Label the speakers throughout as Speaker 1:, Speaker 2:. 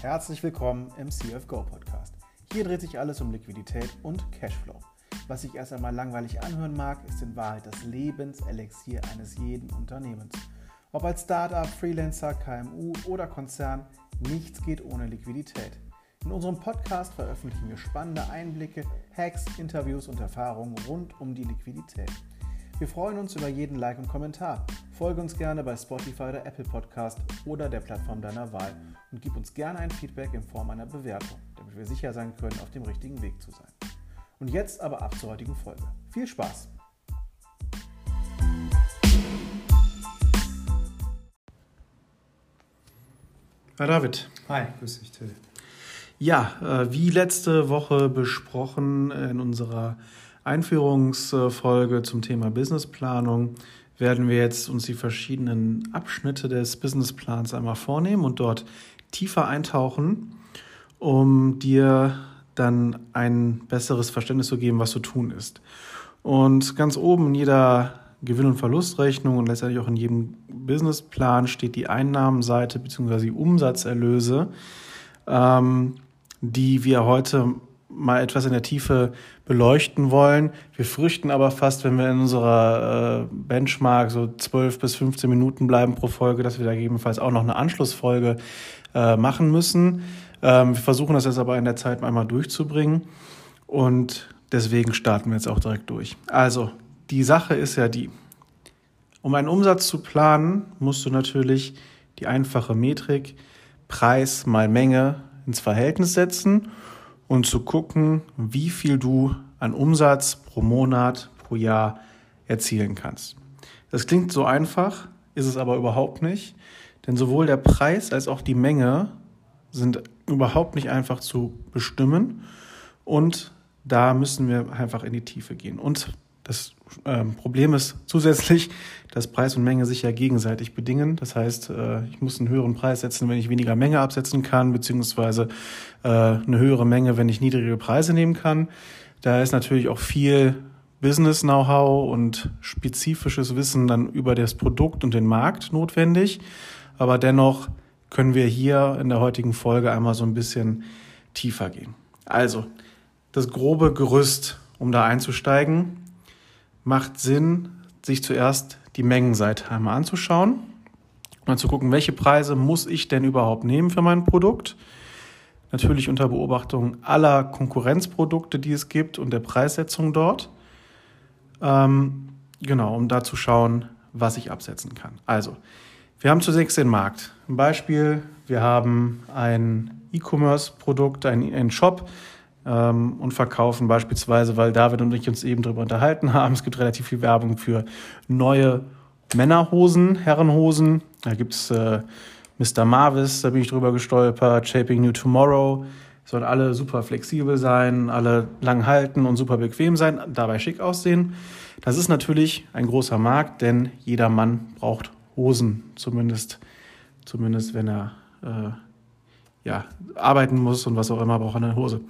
Speaker 1: Herzlich willkommen im CFGO Podcast. Hier dreht sich alles um Liquidität und Cashflow. Was sich erst einmal langweilig anhören mag, ist in Wahrheit das Lebenselixier eines jeden Unternehmens. Ob als Startup, Freelancer, KMU oder Konzern, nichts geht ohne Liquidität. In unserem Podcast veröffentlichen wir spannende Einblicke, Hacks, Interviews und Erfahrungen rund um die Liquidität. Wir freuen uns über jeden Like und Kommentar. Folge uns gerne bei Spotify oder Apple Podcast oder der Plattform deiner Wahl und gib uns gerne ein Feedback in Form einer Bewertung, damit wir sicher sein können, auf dem richtigen Weg zu sein. Und jetzt aber ab zur heutigen Folge. Viel Spaß! Hi David.
Speaker 2: Hi, grüß dich, Till.
Speaker 1: Ja, äh, wie letzte Woche besprochen in unserer Einführungsfolge zum Thema Businessplanung werden wir jetzt uns die verschiedenen Abschnitte des Businessplans einmal vornehmen und dort tiefer eintauchen, um dir dann ein besseres Verständnis zu geben, was zu tun ist. Und ganz oben in jeder Gewinn- und Verlustrechnung und letztendlich auch in jedem Businessplan steht die Einnahmenseite bzw. die Umsatzerlöse, ähm, die wir heute mal etwas in der Tiefe beleuchten wollen. Wir fürchten aber fast, wenn wir in unserer äh, Benchmark so 12 bis 15 Minuten bleiben pro Folge, dass wir da gegebenenfalls auch noch eine Anschlussfolge äh, machen müssen. Ähm, wir versuchen das jetzt aber in der Zeit einmal durchzubringen und deswegen starten wir jetzt auch direkt durch. Also, die Sache ist ja die, um einen Umsatz zu planen, musst du natürlich die einfache Metrik Preis mal Menge ins Verhältnis setzen und zu gucken, wie viel du an Umsatz pro Monat, pro Jahr erzielen kannst. Das klingt so einfach, ist es aber überhaupt nicht, denn sowohl der Preis als auch die Menge sind überhaupt nicht einfach zu bestimmen und da müssen wir einfach in die Tiefe gehen. Und das äh, Problem ist zusätzlich, dass Preis und Menge sich ja gegenseitig bedingen. Das heißt, äh, ich muss einen höheren Preis setzen, wenn ich weniger Menge absetzen kann, beziehungsweise äh, eine höhere Menge, wenn ich niedrige Preise nehmen kann. Da ist natürlich auch viel Business-Know-how und spezifisches Wissen dann über das Produkt und den Markt notwendig. Aber dennoch können wir hier in der heutigen Folge einmal so ein bisschen tiefer gehen. Also, das grobe Gerüst, um da einzusteigen, macht Sinn, sich zuerst die Mengenseite einmal anzuschauen und zu gucken, welche Preise muss ich denn überhaupt nehmen für mein Produkt. Natürlich unter Beobachtung aller Konkurrenzprodukte, die es gibt und der Preissetzung dort. Ähm, genau, um da zu schauen, was ich absetzen kann. Also, wir haben zunächst den Markt. Ein Beispiel, wir haben ein E-Commerce-Produkt, ein Shop, ähm, und verkaufen. Beispielsweise, weil David und ich uns eben darüber unterhalten haben. Es gibt relativ viel Werbung für neue Männerhosen, Herrenhosen. Da gibt es äh, Mr. Marvis, da bin ich drüber gestolpert, Shaping New Tomorrow. Sollen alle super flexibel sein, alle lang halten und super bequem sein, dabei schick aussehen. Das ist natürlich ein großer Markt, denn jeder Mann braucht Hosen, zumindest, zumindest wenn er äh, ja, arbeiten muss und was auch immer, braucht eine Hose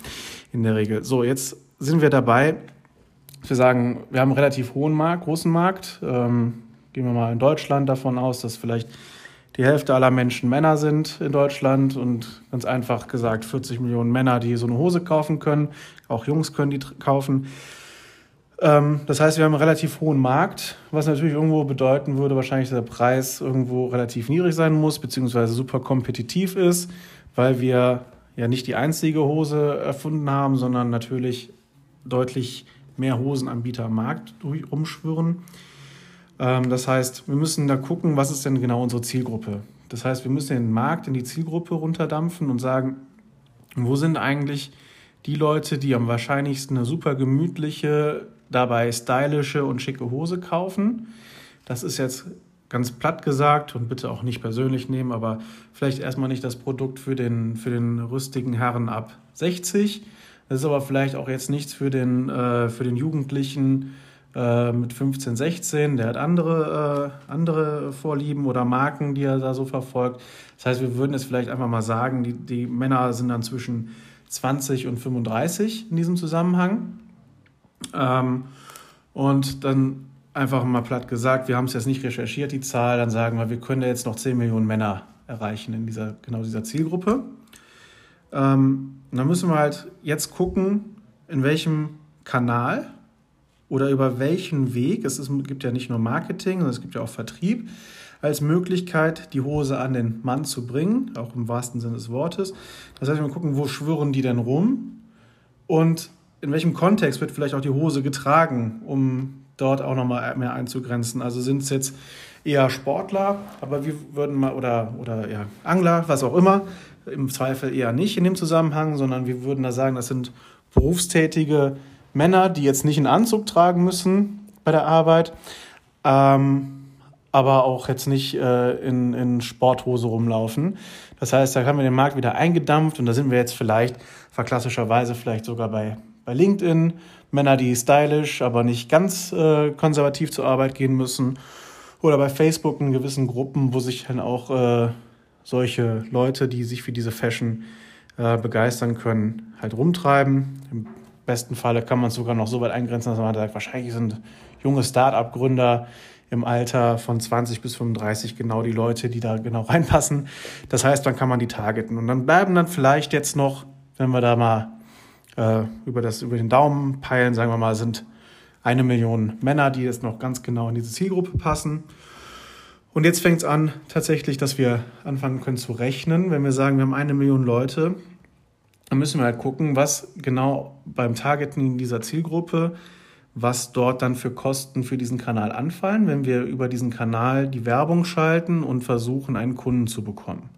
Speaker 1: in der Regel. So, jetzt sind wir dabei. Wir sagen, wir haben einen relativ hohen Markt, großen Markt. Ähm, gehen wir mal in Deutschland davon aus, dass vielleicht die Hälfte aller Menschen Männer sind in Deutschland und ganz einfach gesagt 40 Millionen Männer, die so eine Hose kaufen können. Auch Jungs können die kaufen. Ähm, das heißt, wir haben einen relativ hohen Markt, was natürlich irgendwo bedeuten würde, wahrscheinlich, dass der Preis irgendwo relativ niedrig sein muss, beziehungsweise super kompetitiv ist weil wir ja nicht die einzige Hose erfunden haben, sondern natürlich deutlich mehr Hosenanbieter am Markt rumschwirren. Ähm, das heißt, wir müssen da gucken, was ist denn genau unsere Zielgruppe. Das heißt, wir müssen den Markt in die Zielgruppe runterdampfen und sagen, wo sind eigentlich die Leute, die am wahrscheinlichsten eine super gemütliche, dabei stylische und schicke Hose kaufen. Das ist jetzt ganz platt gesagt und bitte auch nicht persönlich nehmen, aber vielleicht erstmal nicht das Produkt für den, für den rüstigen Herren ab 60. Das ist aber vielleicht auch jetzt nichts für den, äh, für den Jugendlichen äh, mit 15, 16. Der hat andere, äh, andere Vorlieben oder Marken, die er da so verfolgt. Das heißt, wir würden jetzt vielleicht einfach mal sagen, die, die Männer sind dann zwischen 20 und 35 in diesem Zusammenhang. Ähm, und dann einfach mal platt gesagt, wir haben es jetzt nicht recherchiert, die Zahl, dann sagen wir, wir können jetzt noch 10 Millionen Männer erreichen in dieser, genau dieser Zielgruppe. Ähm, dann müssen wir halt jetzt gucken, in welchem Kanal oder über welchen Weg, es ist, gibt ja nicht nur Marketing, sondern es gibt ja auch Vertrieb, als Möglichkeit, die Hose an den Mann zu bringen, auch im wahrsten Sinne des Wortes. Das heißt, wir gucken, wo schwirren die denn rum und in welchem Kontext wird vielleicht auch die Hose getragen, um dort auch nochmal mehr einzugrenzen. Also sind es jetzt eher Sportler, aber wir würden mal, oder, oder ja, Angler, was auch immer, im Zweifel eher nicht in dem Zusammenhang, sondern wir würden da sagen, das sind berufstätige Männer, die jetzt nicht einen Anzug tragen müssen bei der Arbeit, ähm, aber auch jetzt nicht äh, in, in Sporthose rumlaufen. Das heißt, da haben wir den Markt wieder eingedampft und da sind wir jetzt vielleicht verklassischerweise vielleicht sogar bei, bei LinkedIn. Männer, die stylisch, aber nicht ganz äh, konservativ zur Arbeit gehen müssen. Oder bei Facebook in gewissen Gruppen, wo sich dann auch äh, solche Leute, die sich für diese Fashion äh, begeistern können, halt rumtreiben. Im besten Falle kann man es sogar noch so weit eingrenzen, dass man sagt, wahrscheinlich sind junge Start-up-Gründer im Alter von 20 bis 35 genau die Leute, die da genau reinpassen. Das heißt, dann kann man die targeten. Und dann bleiben dann vielleicht jetzt noch, wenn wir da mal äh, über, das, über den Daumen peilen, sagen wir mal, sind eine Million Männer, die jetzt noch ganz genau in diese Zielgruppe passen. Und jetzt fängt es an, tatsächlich, dass wir anfangen können zu rechnen. Wenn wir sagen, wir haben eine Million Leute, dann müssen wir halt gucken, was genau beim Targeting dieser Zielgruppe was dort dann für Kosten für diesen Kanal anfallen, wenn wir über diesen Kanal die Werbung schalten und versuchen, einen Kunden zu bekommen.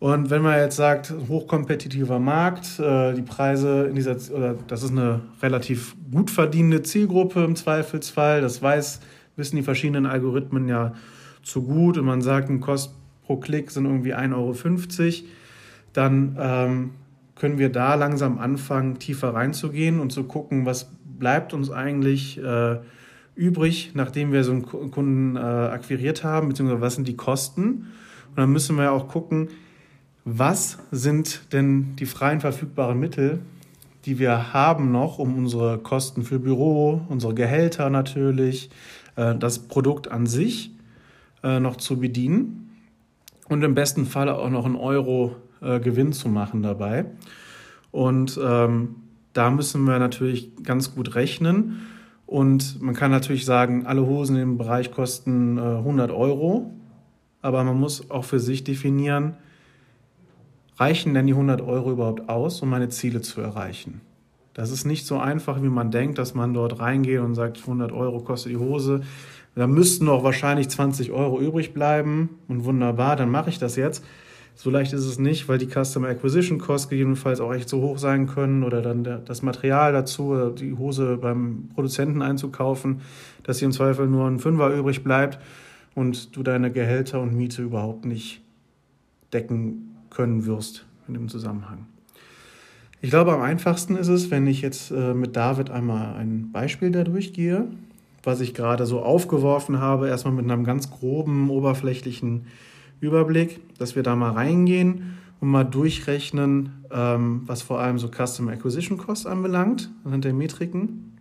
Speaker 1: Und wenn man jetzt sagt, hochkompetitiver Markt, äh, die Preise in dieser, oder das ist eine relativ gut verdienende Zielgruppe im Zweifelsfall, das weiß, wissen die verschiedenen Algorithmen ja zu gut und man sagt, ein Kost pro Klick sind irgendwie 1,50 Euro, dann ähm, können wir da langsam anfangen, tiefer reinzugehen und zu gucken, was bleibt uns eigentlich äh, übrig, nachdem wir so einen Kunden äh, akquiriert haben, beziehungsweise was sind die Kosten. Und dann müssen wir auch gucken, was sind denn die freien verfügbaren Mittel, die wir haben noch, um unsere Kosten für Büro, unsere Gehälter natürlich, äh, das Produkt an sich äh, noch zu bedienen und im besten Fall auch noch einen Euro äh, Gewinn zu machen dabei. Und ähm, da müssen wir natürlich ganz gut rechnen. Und man kann natürlich sagen, alle Hosen im Bereich kosten äh, 100 Euro. Aber man muss auch für sich definieren, reichen denn die 100 Euro überhaupt aus, um meine Ziele zu erreichen? Das ist nicht so einfach, wie man denkt, dass man dort reingeht und sagt, 100 Euro kostet die Hose. Da müssten noch wahrscheinlich 20 Euro übrig bleiben. Und wunderbar, dann mache ich das jetzt. So leicht ist es nicht, weil die Customer Acquisition Costs gegebenenfalls auch echt so hoch sein können oder dann das Material dazu, oder die Hose beim Produzenten einzukaufen, dass hier im Zweifel nur ein Fünfer übrig bleibt und du deine Gehälter und Miete überhaupt nicht decken können wirst in dem Zusammenhang. Ich glaube, am einfachsten ist es, wenn ich jetzt äh, mit David einmal ein Beispiel da durchgehe, was ich gerade so aufgeworfen habe, erstmal mit einem ganz groben, oberflächlichen Überblick, dass wir da mal reingehen und mal durchrechnen, ähm, was vor allem so Customer Acquisition Cost anbelangt, anhand der Metriken.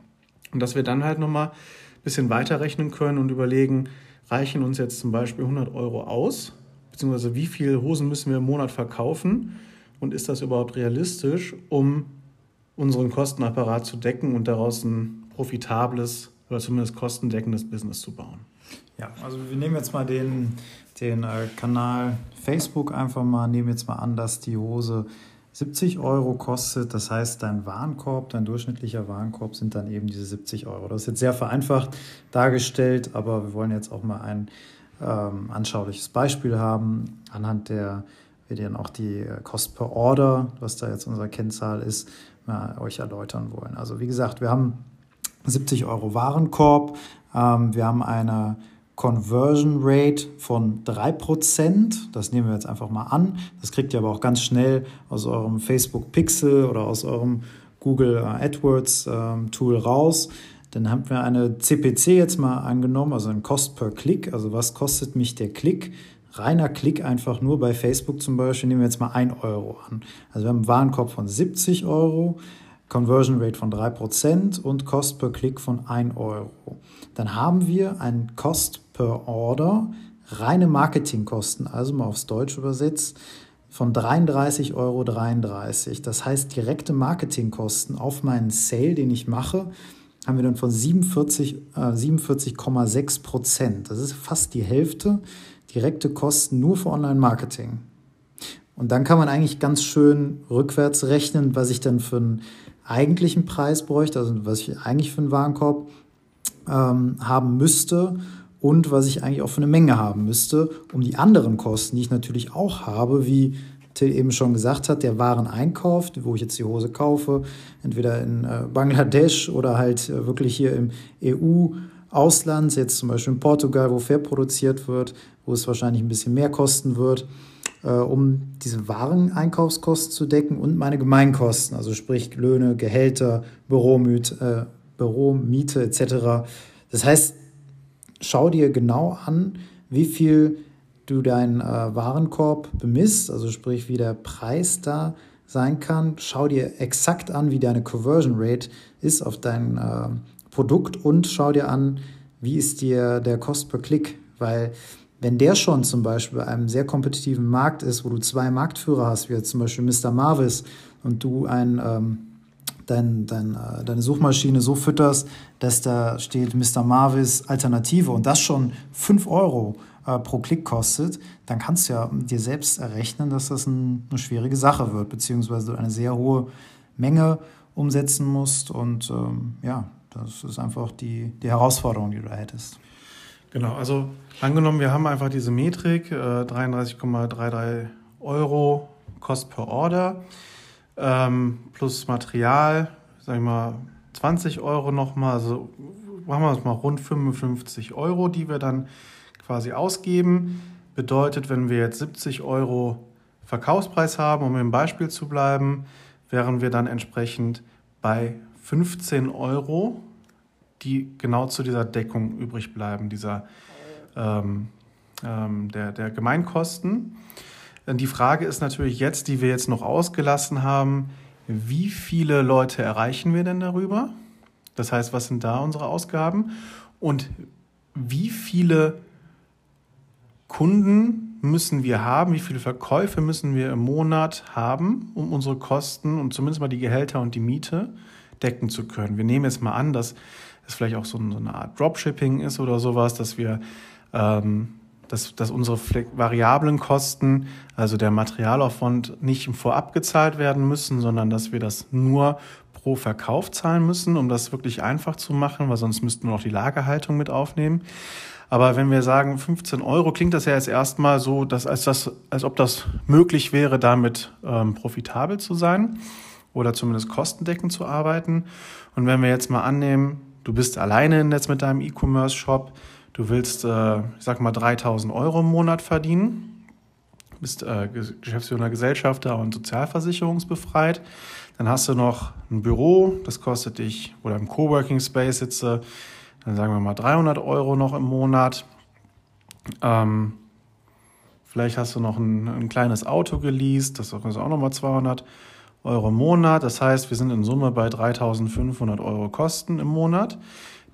Speaker 1: Und dass wir dann halt nochmal ein bisschen weiterrechnen können und überlegen, reichen uns jetzt zum Beispiel 100 Euro aus, beziehungsweise wie viele Hosen müssen wir im Monat verkaufen und ist das überhaupt realistisch, um unseren Kostenapparat zu decken und daraus ein profitables oder zumindest kostendeckendes Business zu bauen.
Speaker 2: Ja, also wir nehmen jetzt mal den, den äh, Kanal Facebook einfach mal, nehmen jetzt mal an, dass die Hose 70 Euro kostet. Das heißt, dein Warenkorb, dein durchschnittlicher Warenkorb sind dann eben diese 70 Euro. Das ist jetzt sehr vereinfacht dargestellt, aber wir wollen jetzt auch mal ein ähm, anschauliches Beispiel haben, anhand der wir dann auch die äh, Cost per Order, was da jetzt unsere Kennzahl ist, mal euch erläutern wollen. Also wie gesagt, wir haben 70 Euro Warenkorb, ähm, wir haben eine Conversion Rate von 3%. Das nehmen wir jetzt einfach mal an. Das kriegt ihr aber auch ganz schnell aus eurem Facebook Pixel oder aus eurem Google AdWords ähm, Tool raus. Dann haben wir eine CPC jetzt mal angenommen, also ein Cost per Klick. Also was kostet mich der Klick? Reiner Klick einfach nur bei Facebook zum Beispiel nehmen wir jetzt mal 1 Euro an. Also wir haben einen Warenkorb von 70 Euro. Conversion Rate von 3% und Cost per Klick von 1 Euro. Dann haben wir ein Cost per Order, reine Marketingkosten, also mal aufs Deutsch übersetzt, von 33,33 Euro. Das heißt, direkte Marketingkosten auf meinen Sale, den ich mache, haben wir dann von 47,6 äh, 47 Prozent. Das ist fast die Hälfte direkte Kosten nur für Online-Marketing. Und dann kann man eigentlich ganz schön rückwärts rechnen, was ich dann für einen eigentlichen Preis bräuchte, also was ich eigentlich für einen Warenkorb ähm, haben müsste und was ich eigentlich auch für eine Menge haben müsste, um die anderen Kosten, die ich natürlich auch habe, wie Till eben schon gesagt hat, der Wareneinkauf, wo ich jetzt die Hose kaufe, entweder in äh, Bangladesch oder halt äh, wirklich hier im EU-Ausland, jetzt zum Beispiel in Portugal, wo fair produziert wird, wo es wahrscheinlich ein bisschen mehr kosten wird, äh, um diese Wareneinkaufskosten zu decken und meine Gemeinkosten, also sprich Löhne, Gehälter, Büromiete, äh, Büromiete etc. Das heißt, schau dir genau an, wie viel du deinen äh, Warenkorb bemisst, also sprich, wie der Preis da sein kann. Schau dir exakt an, wie deine Conversion Rate ist auf dein äh, Produkt und schau dir an, wie ist dir der Cost per Klick, weil wenn der schon zum Beispiel bei einem sehr kompetitiven Markt ist, wo du zwei Marktführer hast, wie jetzt zum Beispiel Mr. Marvis und du ein, ähm, dein, dein, äh, deine Suchmaschine so fütterst, dass da steht Mr. Marvis Alternative und das schon 5 Euro äh, pro Klick kostet, dann kannst du ja dir selbst errechnen, dass das ein, eine schwierige Sache wird, beziehungsweise du eine sehr hohe Menge umsetzen musst und ähm, ja, das ist einfach die, die Herausforderung, die du da hättest.
Speaker 1: Genau, also angenommen, wir haben einfach diese Metrik, äh, 33,33 Euro Kost per Order ähm, plus Material, sag ich mal 20 Euro nochmal, also machen wir es mal rund 55 Euro, die wir dann quasi ausgeben. Bedeutet, wenn wir jetzt 70 Euro Verkaufspreis haben, um im Beispiel zu bleiben, wären wir dann entsprechend bei 15 Euro die genau zu dieser Deckung übrig bleiben, dieser, ähm, ähm, der, der Gemeinkosten. Die Frage ist natürlich jetzt, die wir jetzt noch ausgelassen haben, wie viele Leute erreichen wir denn darüber? Das heißt, was sind da unsere Ausgaben? Und wie viele Kunden müssen wir haben? Wie viele Verkäufe müssen wir im Monat haben, um unsere Kosten und zumindest mal die Gehälter und die Miete decken zu können? Wir nehmen jetzt mal an, dass es vielleicht auch so, eine Art Dropshipping ist oder sowas, dass wir ähm, dass, dass unsere variablen Kosten, also der Materialaufwand, nicht vorab gezahlt werden müssen, sondern dass wir das nur pro Verkauf zahlen müssen, um das wirklich einfach zu machen, weil sonst müssten wir noch die Lagerhaltung mit aufnehmen. Aber wenn wir sagen 15 Euro, klingt das ja jetzt erstmal so, dass, als, das, als ob das möglich wäre, damit ähm, profitabel zu sein oder zumindest kostendeckend zu arbeiten. Und wenn wir jetzt mal annehmen, du bist alleine im Netz mit deinem E-Commerce-Shop, du willst, äh, ich sag mal, 3000 Euro im Monat verdienen, bist äh, Geschäftsführer, Gesellschafter und sozialversicherungsbefreit, dann hast du noch ein Büro, das kostet dich, oder im Coworking Space sitze, dann sagen wir mal 300 Euro noch im Monat. Ähm, vielleicht hast du noch ein, ein kleines Auto geleast, das ist auch nochmal 200 Euro. Im Monat. Das heißt, wir sind in Summe bei 3.500 Euro Kosten im Monat,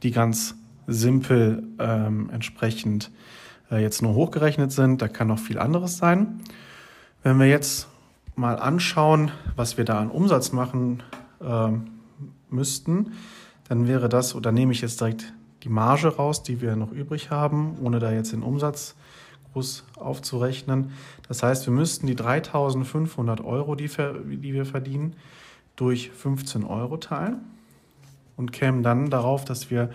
Speaker 1: die ganz simpel ähm, entsprechend äh, jetzt nur hochgerechnet sind. Da kann noch viel anderes sein. Wenn wir jetzt mal anschauen, was wir da an Umsatz machen äh, müssten, dann wäre das, oder nehme ich jetzt direkt die Marge raus, die wir noch übrig haben, ohne da jetzt den Umsatz groß aufzurechnen. Das heißt, wir müssten die 3.500 Euro, die, die wir verdienen, durch 15 Euro teilen und kämen dann darauf, dass wir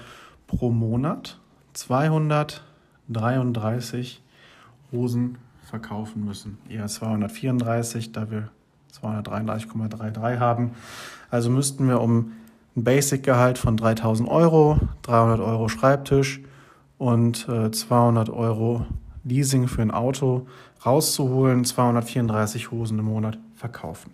Speaker 1: pro Monat 233 Hosen verkaufen müssen. Eher 234, da wir 233,33 haben. Also müssten wir um ein Basic-Gehalt von 3000 Euro, 300 Euro Schreibtisch und äh, 200 Euro Leasing für ein Auto rauszuholen, 234 Hosen im Monat verkaufen.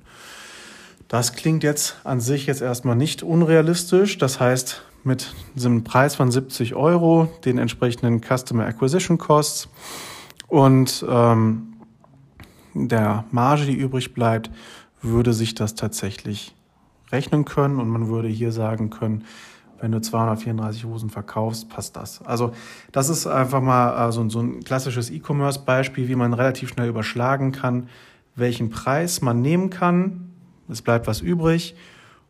Speaker 1: Das klingt jetzt an sich jetzt erstmal nicht unrealistisch. Das heißt, mit diesem Preis von 70 Euro, den entsprechenden Customer Acquisition Costs und ähm, der Marge, die übrig bleibt, würde sich das tatsächlich rechnen können und man würde hier sagen können, wenn du 234 Hosen verkaufst, passt das. Also das ist einfach mal äh, so, so ein klassisches E-Commerce-Beispiel, wie man relativ schnell überschlagen kann, welchen Preis man nehmen kann. Es bleibt was übrig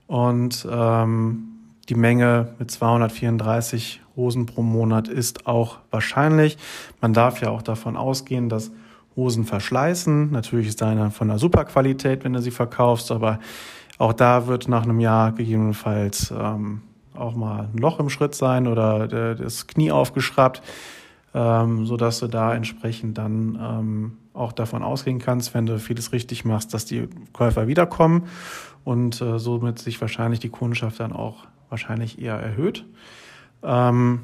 Speaker 1: und ähm, die Menge mit 234 Hosen pro Monat ist auch wahrscheinlich. Man darf ja auch davon ausgehen, dass Hosen verschleißen. Natürlich ist deine von einer super Qualität, wenn du sie verkaufst, aber auch da wird nach einem Jahr gegebenenfalls ähm, auch mal ein Loch im Schritt sein oder das Knie aufgeschraubt, ähm, so dass du da entsprechend dann ähm, auch davon ausgehen kannst, wenn du vieles richtig machst, dass die Käufer wiederkommen und äh, somit sich wahrscheinlich die Kundschaft dann auch wahrscheinlich eher erhöht. Ähm,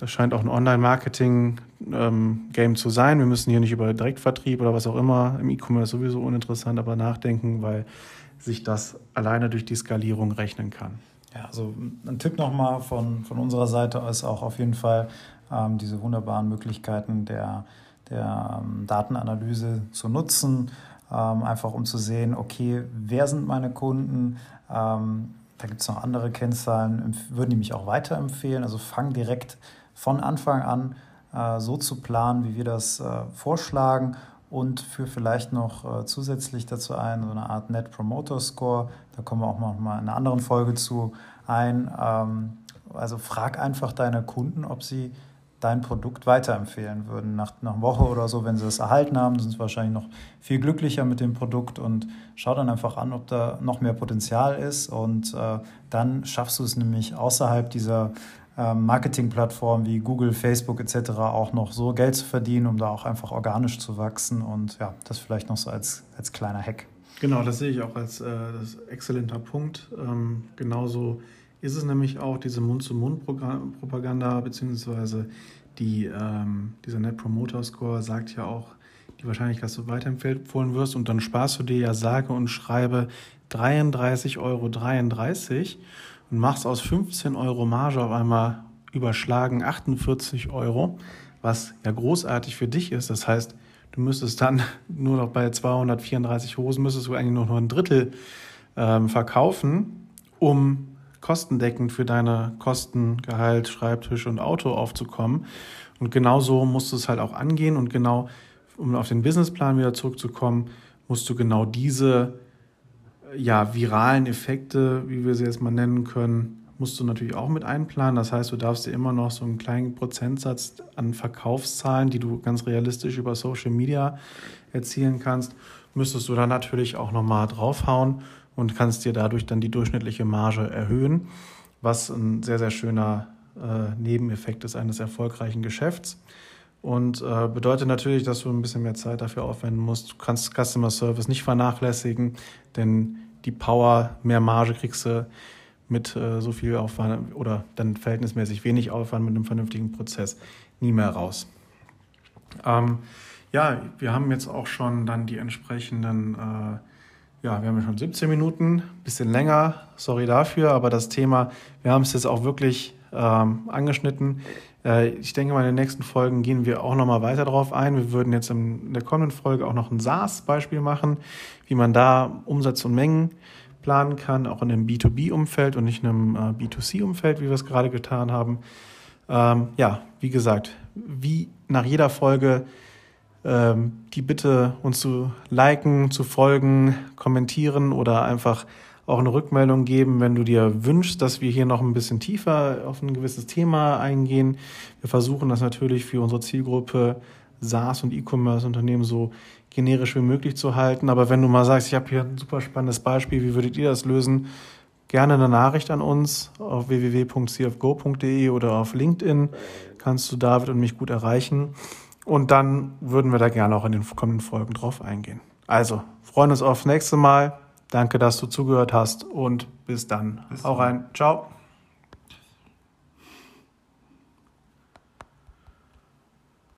Speaker 1: das scheint auch ein Online-Marketing-Game ähm, zu sein. Wir müssen hier nicht über Direktvertrieb oder was auch immer im E-Commerce sowieso uninteressant, aber nachdenken, weil sich das alleine durch die Skalierung rechnen kann.
Speaker 2: Ja, also ein Tipp nochmal von, von unserer Seite ist auch auf jeden Fall ähm, diese wunderbaren Möglichkeiten der, der ähm, Datenanalyse zu nutzen, ähm, einfach um zu sehen, okay, wer sind meine Kunden? Ähm, da gibt es noch andere Kennzahlen, würden die mich auch weiterempfehlen. Also fang direkt von Anfang an äh, so zu planen, wie wir das äh, vorschlagen und für vielleicht noch äh, zusätzlich dazu ein, so eine Art Net Promoter Score. Da kommen wir auch noch mal in einer anderen Folge zu ein. Ähm, also frag einfach deine Kunden, ob sie dein Produkt weiterempfehlen würden. Nach, nach einer Woche oder so, wenn sie es erhalten haben, sind sie wahrscheinlich noch viel glücklicher mit dem Produkt und schau dann einfach an, ob da noch mehr Potenzial ist. Und äh, dann schaffst du es nämlich außerhalb dieser Marketingplattformen wie Google, Facebook etc. auch noch so Geld zu verdienen, um da auch einfach organisch zu wachsen. Und ja, das vielleicht noch so als, als kleiner Hack.
Speaker 1: Genau, das sehe ich auch als äh, exzellenter Punkt. Ähm, genauso ist es nämlich auch diese Mund-zu-Mund-Propaganda, beziehungsweise die, ähm, dieser Net Promoter Score sagt ja auch die Wahrscheinlichkeit, dass du weiterempfohlen wirst und dann sparst du dir ja sage und schreibe 33,33 Euro und machst aus 15 Euro Marge auf einmal überschlagen 48 Euro, was ja großartig für dich ist. Das heißt, du müsstest dann nur noch bei 234 Hosen, müsstest du eigentlich noch nur ein Drittel ähm, verkaufen, um kostendeckend für deine Kosten, Gehalt, Schreibtisch und Auto aufzukommen. Und genau so musst du es halt auch angehen und genau, um auf den Businessplan wieder zurückzukommen, musst du genau diese ja, viralen Effekte, wie wir sie jetzt mal nennen können, musst du natürlich auch mit einplanen. Das heißt, du darfst dir immer noch so einen kleinen Prozentsatz an Verkaufszahlen, die du ganz realistisch über Social Media erzielen kannst, müsstest du dann natürlich auch nochmal draufhauen und kannst dir dadurch dann die durchschnittliche Marge erhöhen, was ein sehr, sehr schöner äh, Nebeneffekt ist eines erfolgreichen Geschäfts. Und äh, bedeutet natürlich, dass du ein bisschen mehr Zeit dafür aufwenden musst. Du kannst Customer Service nicht vernachlässigen, denn die Power, mehr Marge kriegst du mit äh, so viel Aufwand oder dann verhältnismäßig wenig Aufwand mit einem vernünftigen Prozess nie mehr raus. Ähm, ja, wir haben jetzt auch schon dann die entsprechenden, äh, ja, wir haben ja schon 17 Minuten, bisschen länger, sorry dafür, aber das Thema, wir haben es jetzt auch wirklich ähm, angeschnitten. Äh, ich denke mal, in den nächsten Folgen gehen wir auch nochmal weiter darauf ein. Wir würden jetzt in der kommenden Folge auch noch ein SaaS-Beispiel machen, wie man da Umsatz und Mengen planen kann, auch in einem B2B-Umfeld und nicht in einem äh, B2C-Umfeld, wie wir es gerade getan haben. Ähm, ja, wie gesagt, wie nach jeder Folge ähm, die Bitte, uns zu liken, zu folgen, kommentieren oder einfach auch eine Rückmeldung geben, wenn du dir wünschst, dass wir hier noch ein bisschen tiefer auf ein gewisses Thema eingehen. Wir versuchen das natürlich für unsere Zielgruppe SaaS und E-Commerce-Unternehmen so generisch wie möglich zu halten. Aber wenn du mal sagst, ich habe hier ein super spannendes Beispiel, wie würdet ihr das lösen? Gerne eine Nachricht an uns auf www.cfgo.de oder auf LinkedIn kannst du David und mich gut erreichen. Und dann würden wir da gerne auch in den kommenden Folgen drauf eingehen. Also, freuen uns aufs nächste Mal. Danke, dass du zugehört hast und bis dann. Bis Hau rein. Ciao.